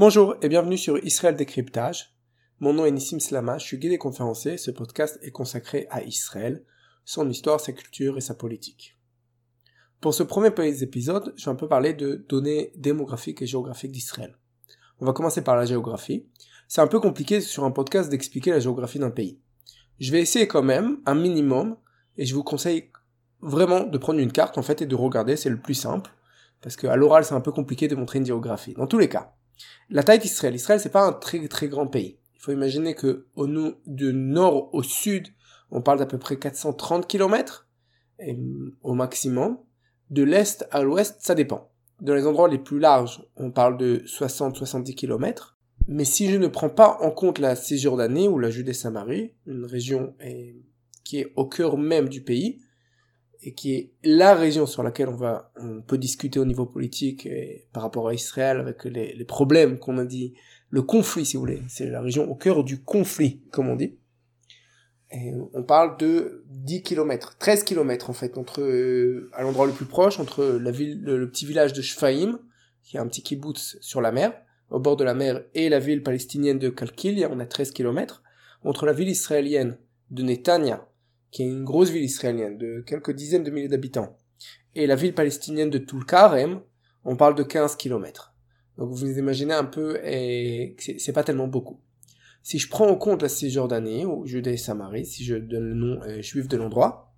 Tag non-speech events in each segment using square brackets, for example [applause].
Bonjour et bienvenue sur Israël Décryptage. Mon nom est Nissim Slama, je suis guide et conférencier. Ce podcast est consacré à Israël, son histoire, sa culture et sa politique. Pour ce premier épisode, je vais un peu parler de données démographiques et géographiques d'Israël. On va commencer par la géographie. C'est un peu compliqué sur un podcast d'expliquer la géographie d'un pays. Je vais essayer quand même, un minimum, et je vous conseille vraiment de prendre une carte en fait et de regarder, c'est le plus simple, parce qu'à l'oral c'est un peu compliqué de montrer une géographie. Dans tous les cas, la taille d'Israël. Israël, c'est pas un très très grand pays. Il faut imaginer que au nord au sud, on parle d'à peu près 430 km au maximum. De l'est à l'ouest, ça dépend. Dans les endroits les plus larges, on parle de 60-70 km. Mais si je ne prends pas en compte la Cisjordanie ou la Judée-Samarie, une région qui est au cœur même du pays, et qui est la région sur laquelle on va, on peut discuter au niveau politique et par rapport à Israël avec les, les problèmes qu'on a dit, le conflit si vous voulez, c'est la région au cœur du conflit comme on dit. Et on parle de 10 km, 13 km en fait, entre, euh, à l'endroit le plus proche, entre la ville, le, petit village de Shfaim, qui est un petit kibbutz sur la mer, au bord de la mer, et la ville palestinienne de Kalkil, on a 13 km, entre la ville israélienne de Netanya, qui est une grosse ville israélienne de quelques dizaines de milliers d'habitants, et la ville palestinienne de Tulkarem, on parle de 15 km. Donc vous imaginez un peu, et c'est pas tellement beaucoup. Si je prends en compte la Cisjordanie, ou Judée et Samarie, si je donne le nom euh, juif de l'endroit,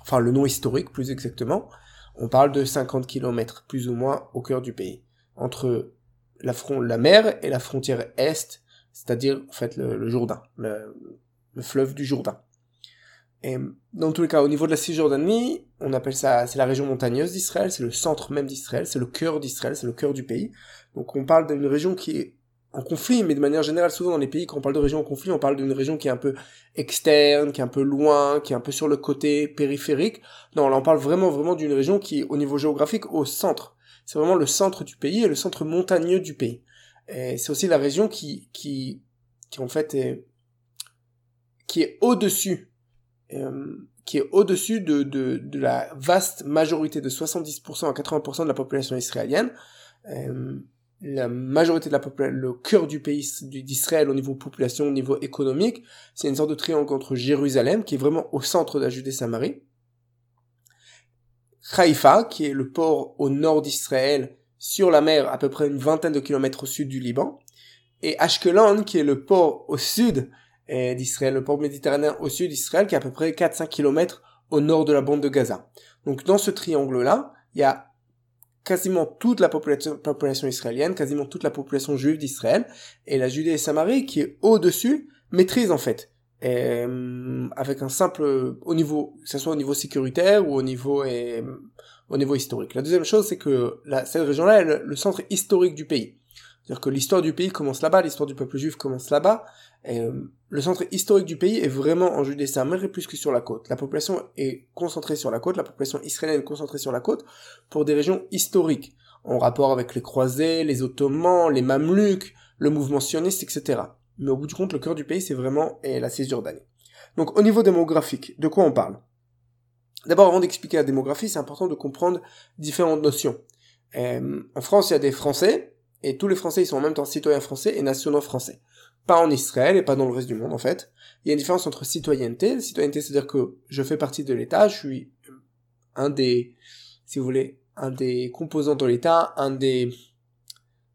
enfin le nom historique plus exactement, on parle de 50 km plus ou moins au cœur du pays, entre la, front, la mer et la frontière est, c'est-à-dire en fait le, Jourdain, le fleuve du Jourdain. Et dans tous les cas, au niveau de la Cisjordanie, on appelle ça, c'est la région montagneuse d'Israël, c'est le centre même d'Israël, c'est le cœur d'Israël, c'est le cœur du pays. Donc on parle d'une région qui est en conflit, mais de manière générale, souvent dans les pays, quand on parle de région en conflit, on parle d'une région qui est un peu externe, qui est un peu loin, qui est un peu sur le côté périphérique. Non, là on parle vraiment, vraiment d'une région qui est au niveau géographique au centre. C'est vraiment le centre du pays et le centre montagneux du pays. Et c'est aussi la région qui, qui, qui en fait est, qui est au-dessus euh, qui est au-dessus de, de, de, la vaste majorité de 70% à 80% de la population israélienne. Euh, la majorité de la population, le cœur du pays d'Israël au niveau population, au niveau économique, c'est une sorte de triangle entre Jérusalem, qui est vraiment au centre de la Judée-Samarie, Haïfa, qui est le port au nord d'Israël, sur la mer, à peu près une vingtaine de kilomètres au sud du Liban, et Ashkelon, qui est le port au sud d'Israël, le port méditerranéen au sud d'Israël, qui est à peu près 4-5 km au nord de la bande de Gaza. Donc dans ce triangle-là, il y a quasiment toute la population, israélienne, quasiment toute la population juive d'Israël, et la Judée et Samarie, qui est au-dessus, maîtrise en fait. Euh, avec un simple au niveau que ce soit au niveau sécuritaire ou au niveau au niveau historique la deuxième chose c'est que la, cette région là est le centre historique du pays c'est-à-dire que l'histoire du pays commence là-bas, l'histoire du peuple juif commence là-bas, euh, le centre historique du pays est vraiment en Judée-Samarie plus que sur la côte. La population est concentrée sur la côte, la population israélienne est concentrée sur la côte pour des régions historiques, en rapport avec les croisés, les ottomans, les mameluks, le mouvement sioniste, etc. Mais au bout du compte, le cœur du pays, c'est vraiment la Cisjordanie. Donc au niveau démographique, de quoi on parle? D'abord, avant d'expliquer la démographie, c'est important de comprendre différentes notions. Euh, en France, il y a des Français, et tous les Français ils sont en même temps citoyens français et nationaux français. Pas en Israël et pas dans le reste du monde en fait. Il y a une différence entre citoyenneté. Citoyenneté c'est-à-dire que je fais partie de l'État, je suis un des, si vous voulez, un des composants de l'État, un des,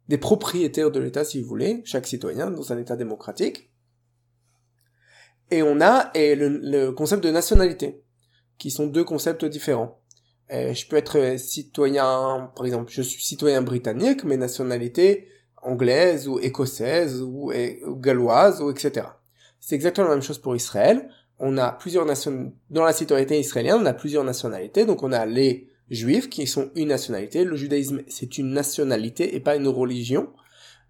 des propriétaires de l'État si vous voulez, chaque citoyen dans un État démocratique. Et on a et le concept de nationalité, qui sont deux concepts différents. Euh, je peux être euh, citoyen, par exemple, je suis citoyen britannique, mais nationalité anglaise ou écossaise ou, galloise ou etc. C'est exactement la même chose pour Israël. On a plusieurs nations dans la citoyenneté israélienne, on a plusieurs nationalités. Donc on a les juifs qui sont une nationalité. Le judaïsme c'est une nationalité et pas une religion.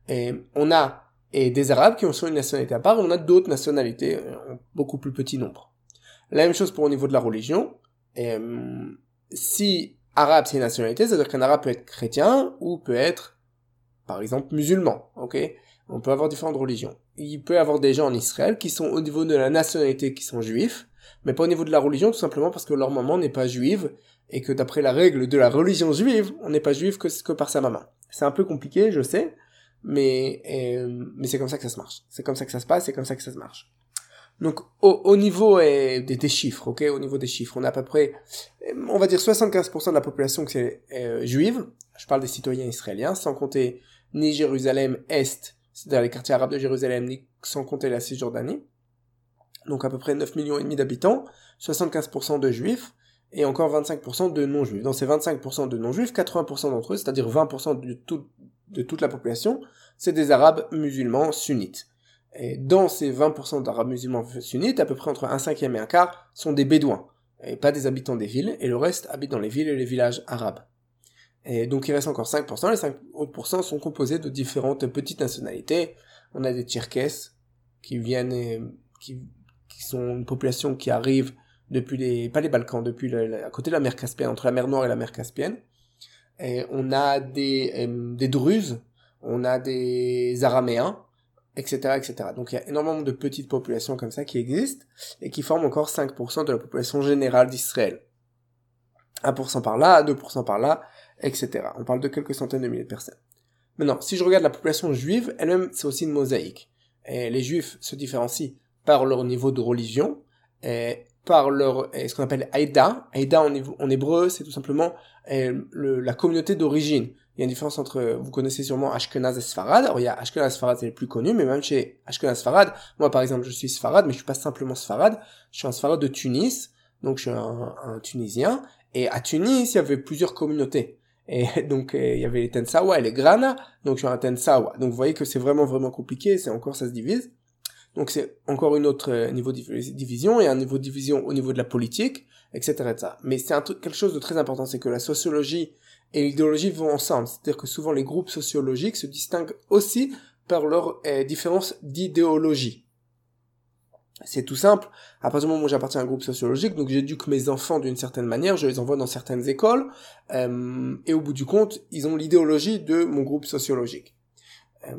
Et on a et des arabes qui sont une nationalité à part. On a d'autres nationalités en beaucoup plus petit nombre. La même chose pour au niveau de la religion. Et, si arabe c'est une nationalité, c'est-à-dire qu'un arabe peut être chrétien ou peut être, par exemple, musulman, ok? On peut avoir différentes religions. Il peut y avoir des gens en Israël qui sont au niveau de la nationalité qui sont juifs, mais pas au niveau de la religion, tout simplement parce que leur maman n'est pas juive, et que d'après la règle de la religion juive, on n'est pas juif que, que par sa maman. C'est un peu compliqué, je sais, mais, euh, mais c'est comme ça que ça se marche. C'est comme ça que ça se passe, c'est comme ça que ça se marche. Donc au, niveau euh, des, chiffres, ok, au niveau des chiffres, on a à peu près, on va dire 75% de la population qui est euh, juive. Je parle des citoyens israéliens, sans compter ni Jérusalem Est, c'est-à-dire les quartiers arabes de Jérusalem, ni sans compter la Cisjordanie. Donc à peu près 9 millions et demi d'habitants, 75% de juifs et encore 25% de non-juifs. Dans ces 25% de non-juifs, 80% d'entre eux, c'est-à-dire 20% de, de toute la population, c'est des arabes musulmans sunnites. Et dans ces 20% d'Arabes musulmans sunnites, à peu près entre un cinquième et un quart sont des bédouins, et pas des habitants des villes, et le reste habite dans les villes et les villages arabes. Et donc il reste encore 5%, les 5 autres sont composés de différentes petites nationalités. On a des Tcherkesses qui viennent, qui, qui sont une population qui arrive depuis les, pas les Balkans, depuis à côté de la mer Caspienne, entre la mer Noire et la mer Caspienne. Et on a des, euh, des Druzes, on a des Araméens, etc., etc. Donc il y a énormément de petites populations comme ça qui existent et qui forment encore 5% de la population générale d'Israël. 1% par là, 2% par là, etc. On parle de quelques centaines de milliers de personnes. Maintenant, si je regarde la population juive, elle-même, c'est aussi une mosaïque. Et les juifs se différencient par leur niveau de religion, et par leur, ce qu'on appelle Aïda. Aïda en, en hébreu, c'est tout simplement la communauté d'origine. Il y a une différence entre, vous connaissez sûrement Ashkenaz et Sfarad. Alors il y a Ashkenaz et Sfarad, c'est les plus connus, mais même chez Ashkenaz et Sfarad, moi par exemple, je suis Sfarad, mais je suis pas simplement Sfarad, je suis un Sfarad de Tunis, donc je suis un, un Tunisien, et à Tunis, il y avait plusieurs communautés. Et [laughs] donc euh, il y avait les Tensawa et les Grana, donc je suis un Tensawa. Donc vous voyez que c'est vraiment vraiment compliqué, c'est encore ça se divise. Donc c'est encore une autre euh, niveau de division et un niveau de division au niveau de la politique, etc. etc. Mais c'est un truc, quelque chose de très important, c'est que la sociologie et l'idéologie vont ensemble. C'est-à-dire que souvent les groupes sociologiques se distinguent aussi par leur euh, différence d'idéologie. C'est tout simple. À partir du moment où j'appartiens à un groupe sociologique, donc j'éduque mes enfants d'une certaine manière, je les envoie dans certaines écoles, euh, et au bout du compte, ils ont l'idéologie de mon groupe sociologique. Euh,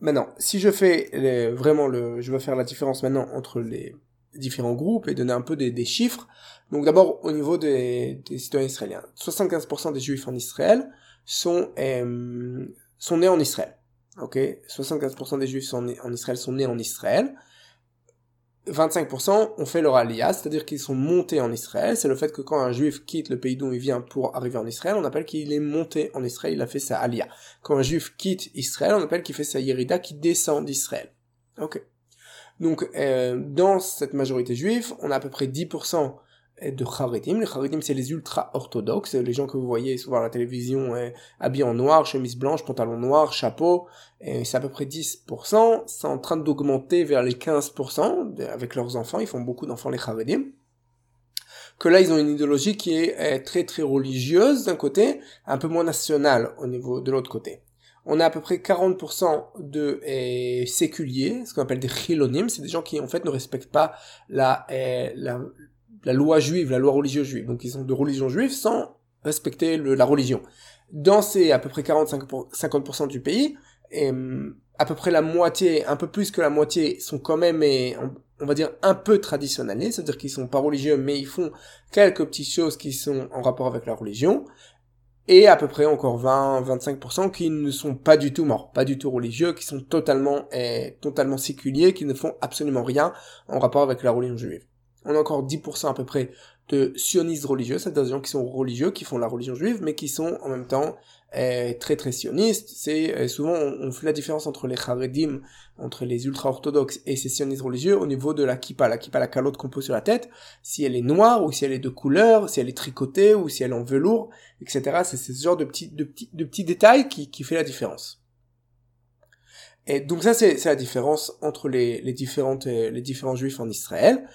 maintenant, si je fais vraiment le, je veux faire la différence maintenant entre les différents groupes et donner un peu des, chiffres. Donc d'abord au niveau des, citoyens israéliens, 75% des juifs en Israël sont euh, sont nés en Israël. Ok, 75% des juifs sont nés en Israël sont nés en Israël. 25% ont fait leur aliyah, c'est-à-dire qu'ils sont montés en Israël. C'est le fait que quand un juif quitte le pays d'où il vient pour arriver en Israël, on appelle qu'il est monté en Israël, il a fait sa aliyah. Quand un juif quitte Israël, on appelle qu'il fait sa yerida, qui descend d'Israël. Ok? Donc, euh, dans cette majorité juive, on a à peu près 10% de Haredim. Les Haredim, c'est les ultra-orthodoxes, les gens que vous voyez souvent à la télévision euh, habillés en noir, chemise blanche, pantalon noir, chapeau. C'est à peu près 10%. C'est en train d'augmenter vers les 15% avec leurs enfants. Ils font beaucoup d'enfants, les Haredim. Que là, ils ont une idéologie qui est très très religieuse d'un côté, un peu moins nationale au niveau de l'autre côté on a à peu près 40% de euh, séculiers, ce qu'on appelle des chilonim, c'est des gens qui en fait ne respectent pas la, euh, la, la, loi juive, la loi religieuse juive. Donc ils sont de religion juive sans respecter la religion. Dans ces à peu près 40-50% du pays, euh, à peu près la moitié, un peu plus que la moitié, sont quand même, on, va dire, un peu traditionnalistes, c'est-à-dire qu'ils sont pas religieux, mais ils font quelques petites choses qui sont en rapport avec la religion et à peu près encore 20-25% qui ne sont pas du tout morts, pas du tout religieux, qui sont totalement, eh, totalement séculiers, qui ne font absolument rien en rapport avec la religion juive. On a encore 10% à peu près de sionistes religieux, c'est-à-dire des gens qui sont religieux, qui font la religion juive, mais qui sont en même temps euh, très très sionistes. C'est euh, souvent on, fait la différence entre les charedim, entre les ultra-orthodoxes et ces sionistes religieux au niveau de la kippa, la kippa, la calotte qu'on pose sur la tête, si elle est noire ou si elle est de couleur, si elle est tricotée ou si elle est en velours, etc. C'est ce genre de petits de petits de petits détails qui qui fait la différence. Et donc ça c'est la différence entre les les différentes euh, les différents juifs en Israël.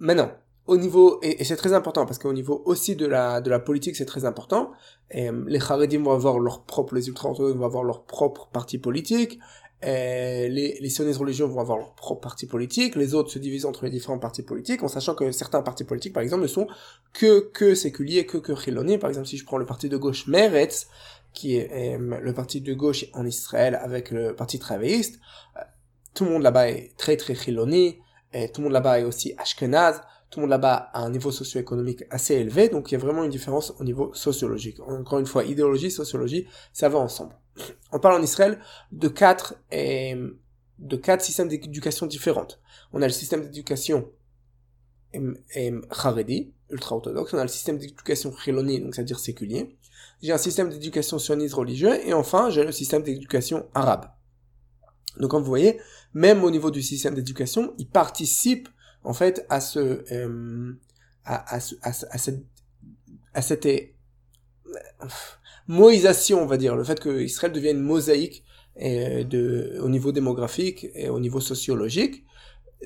Maintenant, au niveau et, c'est très important parce qu'au niveau aussi de la de la politique c'est très important. Et, euh, les Haredim vont avoir leur propre les ultra orthodoxes vont avoir leur propre parti politique. Et les les sionistes religieux vont avoir leur propre parti politique. Les autres se divisent entre les différents partis politiques en sachant que certains partis politiques par exemple ne sont que que séculiers que que chiloni par exemple si je prends le parti de gauche Meretz qui est euh, le parti de gauche en Israël avec le parti travailliste euh, tout le monde là-bas est très très chiloni et tout le monde là-bas est aussi ashkenaz tout le monde là-bas a un niveau socio-économique assez élevé, donc il y a vraiment une différence au niveau sociologique. Encore une fois, idéologie, sociologie, ça va ensemble. On parle en Israël de quatre, et, de quatre systèmes d'éducation différentes. On a le système d'éducation Haredi, ultra-orthodoxe, on a le système d'éducation Chiloni, donc c'est-à-dire séculier. J'ai un système d'éducation sioniste religieux, et enfin, j'ai le système d'éducation arabe. Donc comme vous voyez, même au niveau du système d'éducation, il participe en fait à ce euh, à, à, à, à, cette à cette euh, moïsation, on va dire, le fait que Israël devienne mosaïque euh, de, au niveau démographique et au niveau sociologique.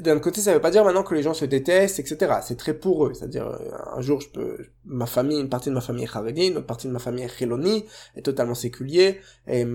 D'un côté, ça veut pas dire maintenant que les gens se détestent, etc. C'est très pour eux. C'est-à-dire, euh, un jour, je peux, ma famille, une partie de ma famille est Haredi, une autre partie de ma famille est Chiloni, est totalement séculier, et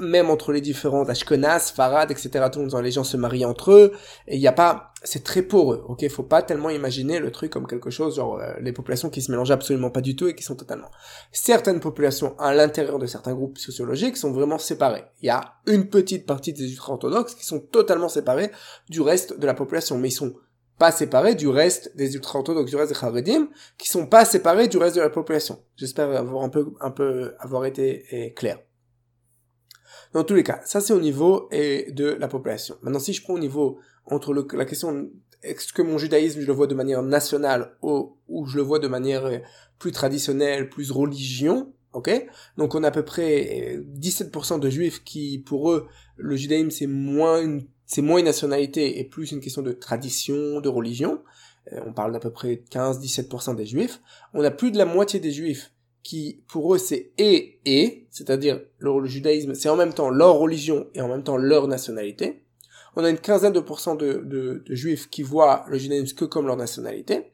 même entre les différents Ashkenaz, Farad, etc. Tout le les gens se marient entre eux, et il n'y a pas, c'est très poreux, ok? Faut pas tellement imaginer le truc comme quelque chose, genre euh, les populations qui se mélangent absolument pas du tout et qui sont totalement. Certaines populations à l'intérieur de certains groupes sociologiques sont vraiment séparées. Il y a une petite partie des ultra-orthodoxes qui sont totalement séparés du reste de la population, mais ils sont pas séparés du reste des ultra-orthodoxes, du reste des Haredim, qui sont pas séparés du reste de la population. J'espère avoir un peu, un peu, avoir été eh, clair. Dans tous les cas, ça c'est au niveau et de la population. Maintenant, si je prends au niveau entre la question est-ce que mon judaïsme je le vois de manière nationale ou, je le vois de manière euh, plus traditionnelle, plus religion, ok? Donc on a à peu près 17% euh, de juifs qui, pour eux, le judaïsme c'est moins une, c'est moins une nationalité et plus une question de tradition, de religion. Euh, on parle d'à peu près 15-17% des juifs. On a plus de la moitié des juifs qui pour eux c'est et et, c'est-à-dire le, judaïsme c'est en même temps leur religion et en même temps leur nationalité. On a une quinzaine de pourcents de, de, juifs qui voient le judaïsme que comme leur nationalité.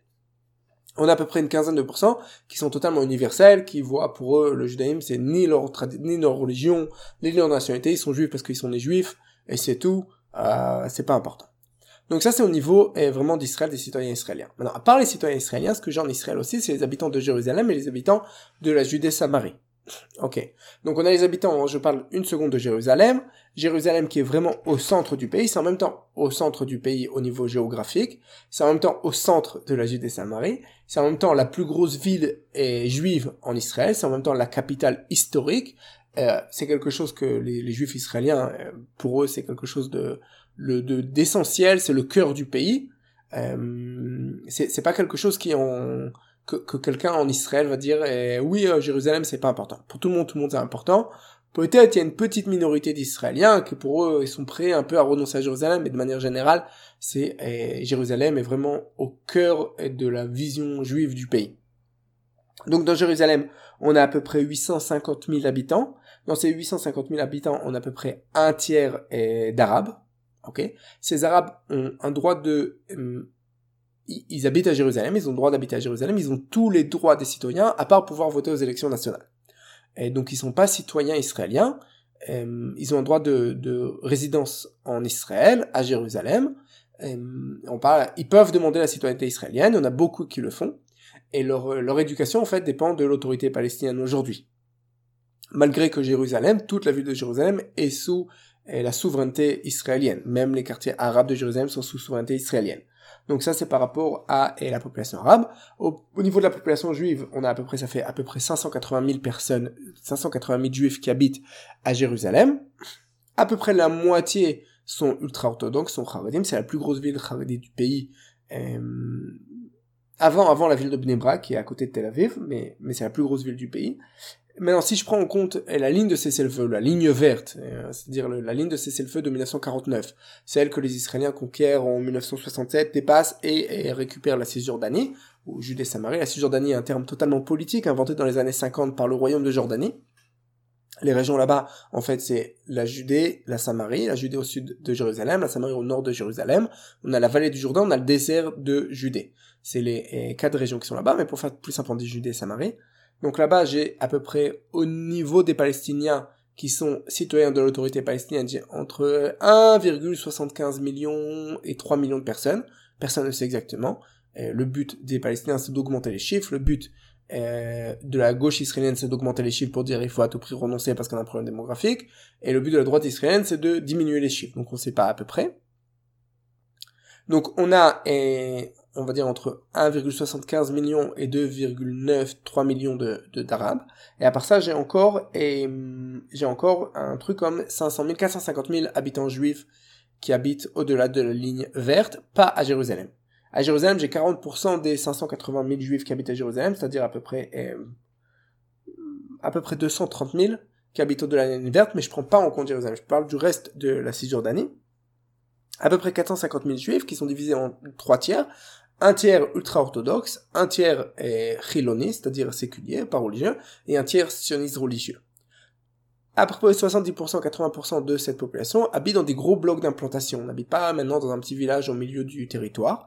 On a à peu près une quinzaine de pourcents qui sont totalement universels, qui voient pour eux le judaïsme c'est ni leur ni leur religion, ni leur nationalité, ils sont juifs parce qu'ils sont des juifs, et c'est tout, euh, c'est pas important. Donc ça c'est au niveau eh, vraiment d'Israël, des citoyens israéliens. Maintenant, à part les citoyens israéliens, ce que j'ai en Israël aussi, c'est les habitants de Jérusalem et les habitants de la Judée-Samarie. Ok. Donc on a les habitants, je parle une seconde de Jérusalem. Jérusalem qui est vraiment au centre du pays, c'est en même temps au centre du pays au niveau géographique, c'est en même temps au centre de la Judée-Samarie, c'est en même temps la plus grosse ville eh, juive en Israël, c'est en même temps la capitale historique, euh, c'est quelque chose que les, les juifs israéliens, euh, pour eux, c'est quelque chose de, le de d'essentiel, c'est le cœur du pays. Euh, c'est pas quelque chose qui en que, que quelqu'un en Israël va dire eh, oui euh, Jérusalem c'est pas important. Pour tout le monde tout le monde c'est important. Peut-être il y a une petite minorité d'Israéliens qui pour eux ils sont prêts un peu à renoncer à Jérusalem, mais de manière générale c'est eh, Jérusalem est vraiment au cœur de la vision juive du pays. Donc dans Jérusalem, on a à peu près 850 000 habitants. Dans ces 850 000 habitants, on a à peu près un tiers d'Arabes, ok Ces Arabes ont un droit de... Euh, ils habitent à Jérusalem, ils ont le droit d'habiter à Jérusalem, ils ont tous les droits des citoyens, à part pouvoir voter aux élections nationales. Et donc ils sont pas citoyens israéliens, euh, ils ont un droit de, de, résidence en Israël, à Jérusalem. Euh, on parle, ils peuvent demander la citoyenneté israélienne, en a beaucoup qui le font, et leur éducation en fait dépend de l'autorité palestinienne aujourd'hui. Malgré que Jérusalem, toute la ville de Jérusalem est sous et la souveraineté israélienne. Même les quartiers arabes de Jérusalem sont sous souveraineté israélienne. Donc ça c'est par rapport à la population arabe. Au, niveau de la population juive, on a à peu près ça fait à peu près 580 000 personnes, 580 000 juifs qui habitent à Jérusalem. À peu près la moitié sont ultra orthodoxes, sont Haredim, c'est la plus grosse ville Haredi du pays. Euh, avant avant la ville de Bnebra qui est à côté de Tel Aviv, mais c'est la plus grosse ville du pays. Maintenant, si je prends en compte la ligne de cessez-le-feu, la ligne verte, euh, c'est-à-dire la ligne de cessez-le-feu de 1949, celle que les Israéliens conquièrent en 1967, dépassent et, récupèrent la Cisjordanie, ou Judée-Samarie. La Cisjordanie est un terme totalement politique inventé dans les années 50 par le royaume de Jordanie. Les régions là-bas, en fait, c'est la Judée, la Samarie, la Judée au sud de Jérusalem, la Samarie au nord de Jérusalem. On a la vallée du Jourdain, on a le désert de Judée. C'est les quatre régions qui sont là-bas, mais pour faire plus simple, on dit Judée, Samarie. Donc là-bas, j'ai à peu près au niveau des Palestiniens qui sont citoyens de l'autorité palestinienne, j'ai entre 1,75 millions et 3 millions de personnes. Personne ne sait exactement. le but des Palestiniens, c'est d'augmenter les chiffres. Le but euh, de la gauche israélienne, c'est d'augmenter les chiffres pour dire il faut à tout prix renoncer parce qu'on a un problème démographique. Et le but de la droite israélienne, c'est de diminuer les chiffres. Donc on ne sait pas à peu près. Donc on a, on va dire entre 1,75 million et 2,93 millions de d'arabes. Et à part ça, j'ai encore et j'ai encore un truc comme 500 000, 450 000 habitants juifs qui habitent au-delà de la ligne verte, pas à Jérusalem. À Jérusalem, j'ai 40% des 580 000 juifs qui habitent à Jérusalem, c'est-à-dire à peu près euh, à peu près 230 000 qui habitent au-delà de la ligne verte, mais je prends pas en compte Jérusalem. Je parle du reste de la Cisjordanie. À peu près 450 000 juifs qui sont divisés en trois tiers. Un tiers ultra-orthodoxe, un tiers est c'est-à-dire séculier, pas religieux, et un tiers sioniste religieux. À près 70%, 80% de cette population habite dans des gros blocs d'implantation. On n'habite pas maintenant dans un petit village au milieu du territoire.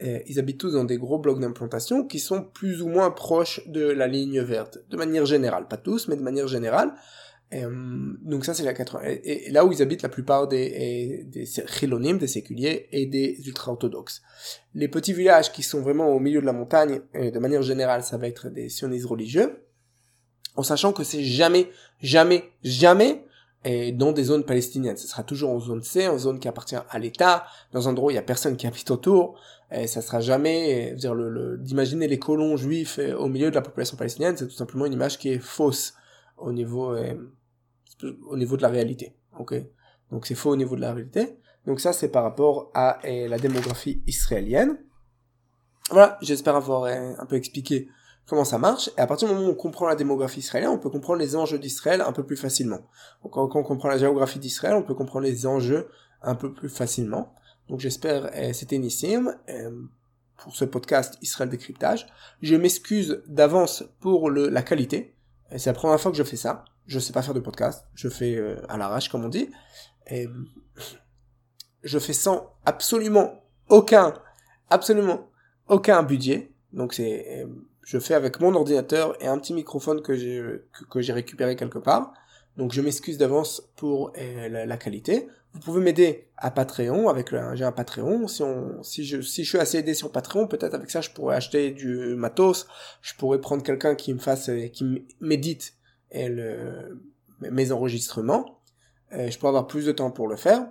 Ils habitent tous dans des gros blocs d'implantation qui sont plus ou moins proches de la ligne verte, de manière générale, pas tous, mais de manière générale. Euh, donc ça c'est la 80. Et, là où ils habitent la plupart des, des chilonimes, des séculiers et des ultra-orthodoxes. Les petits villages qui sont vraiment au milieu de la montagne, euh, de manière générale, ça va être des sionistes religieux, en sachant que c'est jamais, jamais, jamais et dans des zones palestiniennes. Ce sera toujours en zone C, en zone qui appartient à l'État, dans un endroit où il y a personne qui habite autour. Et ça sera jamais, dire le, d'imaginer les colons juifs euh, au milieu de la population palestinienne, c'est tout simplement une image qui est fausse au niveau, euh, au niveau de la réalité. Ok, donc c'est faux au niveau de la réalité. Donc ça c'est par rapport à euh, la démographie israélienne. Voilà, j'espère avoir un peu expliqué comment ça marche, et à partir du moment où on comprend la démographie israélienne, on peut comprendre les enjeux d'Israël un peu plus facilement. Quand on comprend la géographie d'Israël, on peut comprendre les enjeux un peu plus facilement. Donc j'espère, eh, c'était Nissim, eh, pour ce podcast Israël décryptage. Je m'excuse d'avance pour la qualité. Eh, c'est la première fois que je fais ça. Je sais pas faire de podcast. Je fais euh, à l'arrache, comme on dit. Et je fais sans absolument aucun, absolument aucun budget. Donc c'est je fais avec mon ordinateur et un petit microphone que j'ai que, j'ai récupéré quelque part. Donc je m'excuse d'avance pour euh, la, qualité. Vous pouvez m'aider à Patreon avec j'ai un Patreon. Si on si je si je suis assez aidé sur Patreon, peut-être avec ça je pourrais acheter du matos. Je pourrais prendre quelqu'un qui me fasse qui m'édite mes enregistrements. je pourrais avoir plus de temps pour le faire.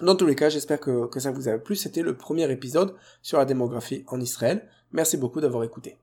Dans tous les cas, j'espère que, que ça vous a plu. C'était le premier épisode sur la démographie en Israël. Merci beaucoup d'avoir écouté.